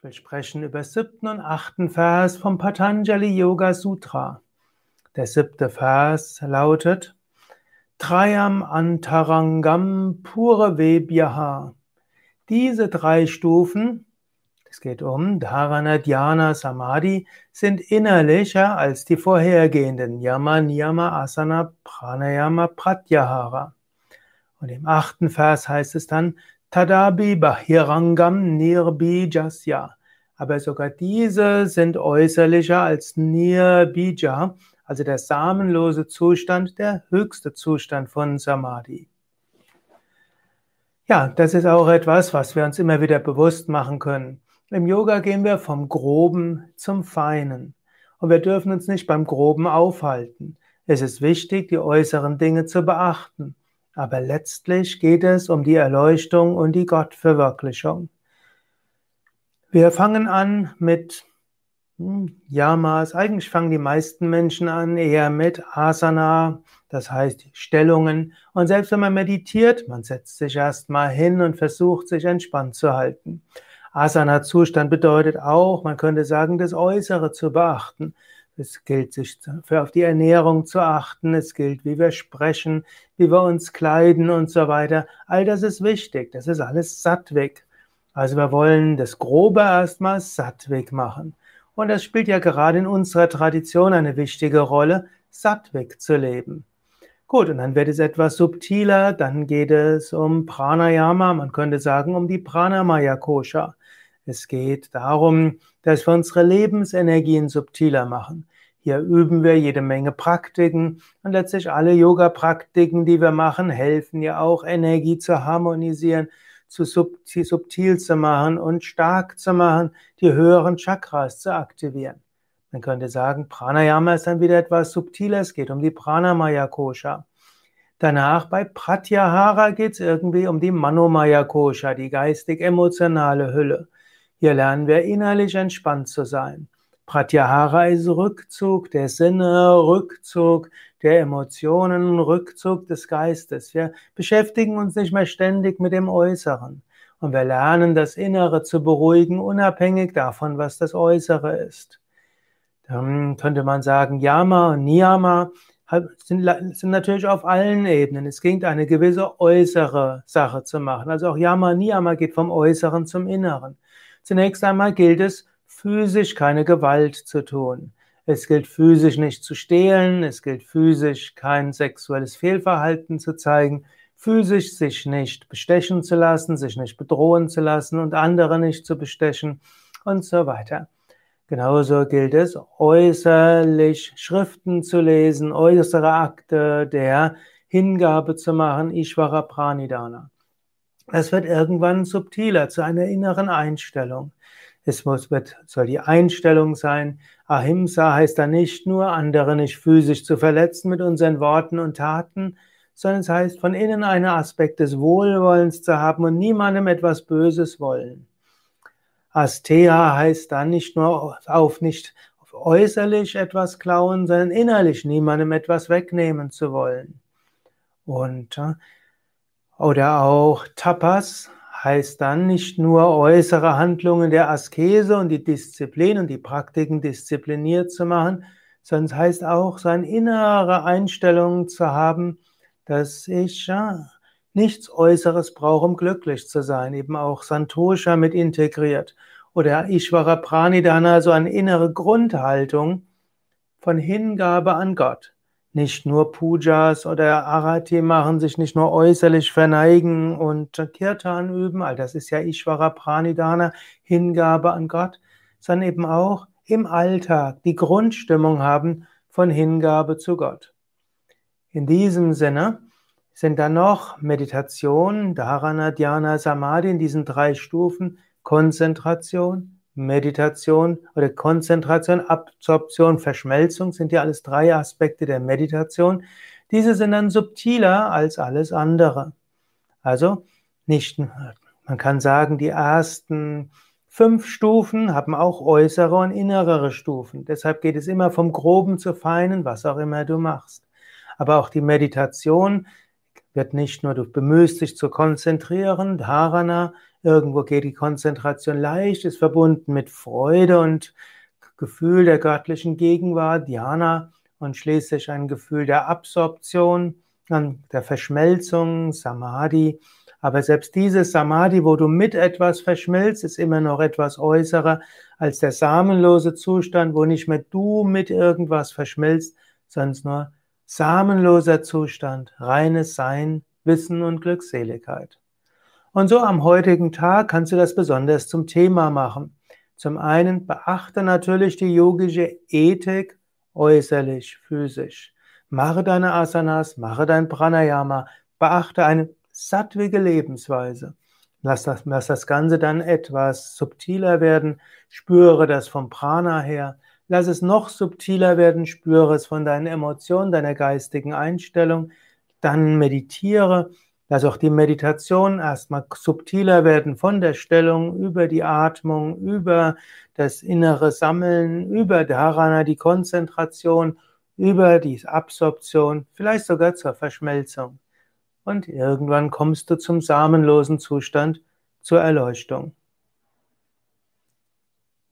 Ich will sprechen über siebten und achten Vers vom Patanjali Yoga Sutra. Der siebte Vers lautet Trayam Antarangam Pure Vebhyaha. Diese drei Stufen, es geht um Dharana, Dhyana, Samadhi, sind innerlicher als die vorhergehenden Yama, Niyama, Asana, Pranayama, Pratyahara. Und im achten Vers heißt es dann Tadabi Bahirangam Nirbijasya. Aber sogar diese sind äußerlicher als Nirbija, also der samenlose Zustand, der höchste Zustand von Samadhi. Ja, das ist auch etwas, was wir uns immer wieder bewusst machen können. Im Yoga gehen wir vom Groben zum Feinen. Und wir dürfen uns nicht beim Groben aufhalten. Es ist wichtig, die äußeren Dinge zu beachten. Aber letztlich geht es um die Erleuchtung und die Gottverwirklichung. Wir fangen an mit hm, Yamas. Eigentlich fangen die meisten Menschen an eher mit Asana, das heißt Stellungen. Und selbst wenn man meditiert, man setzt sich erstmal hin und versucht sich entspannt zu halten. Asana-Zustand bedeutet auch, man könnte sagen, das Äußere zu beachten. Es gilt, sich für auf die Ernährung zu achten. Es gilt, wie wir sprechen, wie wir uns kleiden und so weiter. All das ist wichtig. Das ist alles Sattweg. Also wir wollen das Grobe erstmal Sattweg machen. Und das spielt ja gerade in unserer Tradition eine wichtige Rolle, Sattweg zu leben. Gut, und dann wird es etwas subtiler, dann geht es um Pranayama, man könnte sagen um die Pranamaya Kosha. Es geht darum, dass wir unsere Lebensenergien subtiler machen. Hier üben wir jede Menge Praktiken und letztlich alle Yoga-Praktiken, die wir machen, helfen ja auch, Energie zu harmonisieren, zu subtil zu machen und stark zu machen, die höheren Chakras zu aktivieren. Man könnte sagen, Pranayama ist dann wieder etwas subtiler, es geht um die Pranamaya Kosha. Danach bei Pratyahara geht es irgendwie um die Manomaya Kosha, die geistig-emotionale Hülle. Hier lernen wir innerlich entspannt zu sein. Pratyahara ist Rückzug der Sinne, Rückzug der Emotionen, Rückzug des Geistes. Wir beschäftigen uns nicht mehr ständig mit dem Äußeren. Und wir lernen das Innere zu beruhigen, unabhängig davon, was das Äußere ist. Dann könnte man sagen, Yama und Niyama sind, sind natürlich auf allen Ebenen. Es gilt eine gewisse äußere Sache zu machen. Also auch Yama und Niyama geht vom Äußeren zum Inneren. Zunächst einmal gilt es, physisch keine Gewalt zu tun. Es gilt physisch nicht zu stehlen, es gilt physisch kein sexuelles Fehlverhalten zu zeigen, physisch sich nicht bestechen zu lassen, sich nicht bedrohen zu lassen und andere nicht zu bestechen und so weiter. Genauso gilt es, äußerlich Schriften zu lesen, äußere Akte der Hingabe zu machen, Ishvara Pranidana. Es wird irgendwann subtiler zu einer inneren Einstellung. Es muss, wird, soll die Einstellung sein. Ahimsa heißt da nicht nur, andere nicht physisch zu verletzen mit unseren Worten und Taten, sondern es heißt, von innen einen Aspekt des Wohlwollens zu haben und niemandem etwas Böses wollen. Astea heißt dann nicht nur auf nicht äußerlich etwas klauen, sondern innerlich niemandem etwas wegnehmen zu wollen. Und, äh, oder auch Tapas heißt dann nicht nur äußere Handlungen der Askese und die Disziplin und die Praktiken diszipliniert zu machen, sondern es heißt auch, seine innere Einstellung zu haben, dass ich ja, nichts Äußeres brauche, um glücklich zu sein. Eben auch Santosha mit integriert. Oder Ishvara Pranidhana, so eine innere Grundhaltung von Hingabe an Gott nicht nur Pujas oder Arati machen, sich nicht nur äußerlich verneigen und Kirtan üben, all das ist ja Ishvara Pranidhana, Hingabe an Gott, sondern eben auch im Alltag die Grundstimmung haben von Hingabe zu Gott. In diesem Sinne sind dann noch Meditation, Dharana, Dhyana, Samadhi in diesen drei Stufen, Konzentration, Meditation oder Konzentration, Absorption, Verschmelzung sind ja alles drei Aspekte der Meditation. Diese sind dann subtiler als alles andere. Also nicht, man kann sagen, die ersten fünf Stufen haben auch äußere und innere Stufen. Deshalb geht es immer vom Groben zu Feinen, was auch immer du machst. Aber auch die Meditation wird nicht nur, du bemühst dich zu konzentrieren, Dharana, irgendwo geht die Konzentration leicht, ist verbunden mit Freude und Gefühl der göttlichen Gegenwart, Dhyana, und schließlich ein Gefühl der Absorption, der Verschmelzung, Samadhi. Aber selbst dieses Samadhi, wo du mit etwas verschmilzt, ist immer noch etwas äußerer als der samenlose Zustand, wo nicht mehr du mit irgendwas verschmilzt, sondern nur samenloser Zustand, reines Sein, Wissen und Glückseligkeit. Und so am heutigen Tag kannst du das besonders zum Thema machen. Zum einen beachte natürlich die yogische Ethik äußerlich, physisch. Mache deine Asanas, mache dein Pranayama, beachte eine sattwige Lebensweise. Lass das, lass das Ganze dann etwas subtiler werden, spüre das vom Prana her, lass es noch subtiler werden, spüre es von deinen Emotionen, deiner geistigen Einstellung, dann meditiere, lass auch die Meditation erstmal subtiler werden von der Stellung über die Atmung, über das innere Sammeln, über Dharana, die Konzentration, über die Absorption, vielleicht sogar zur Verschmelzung. Und irgendwann kommst du zum samenlosen Zustand, zur Erleuchtung.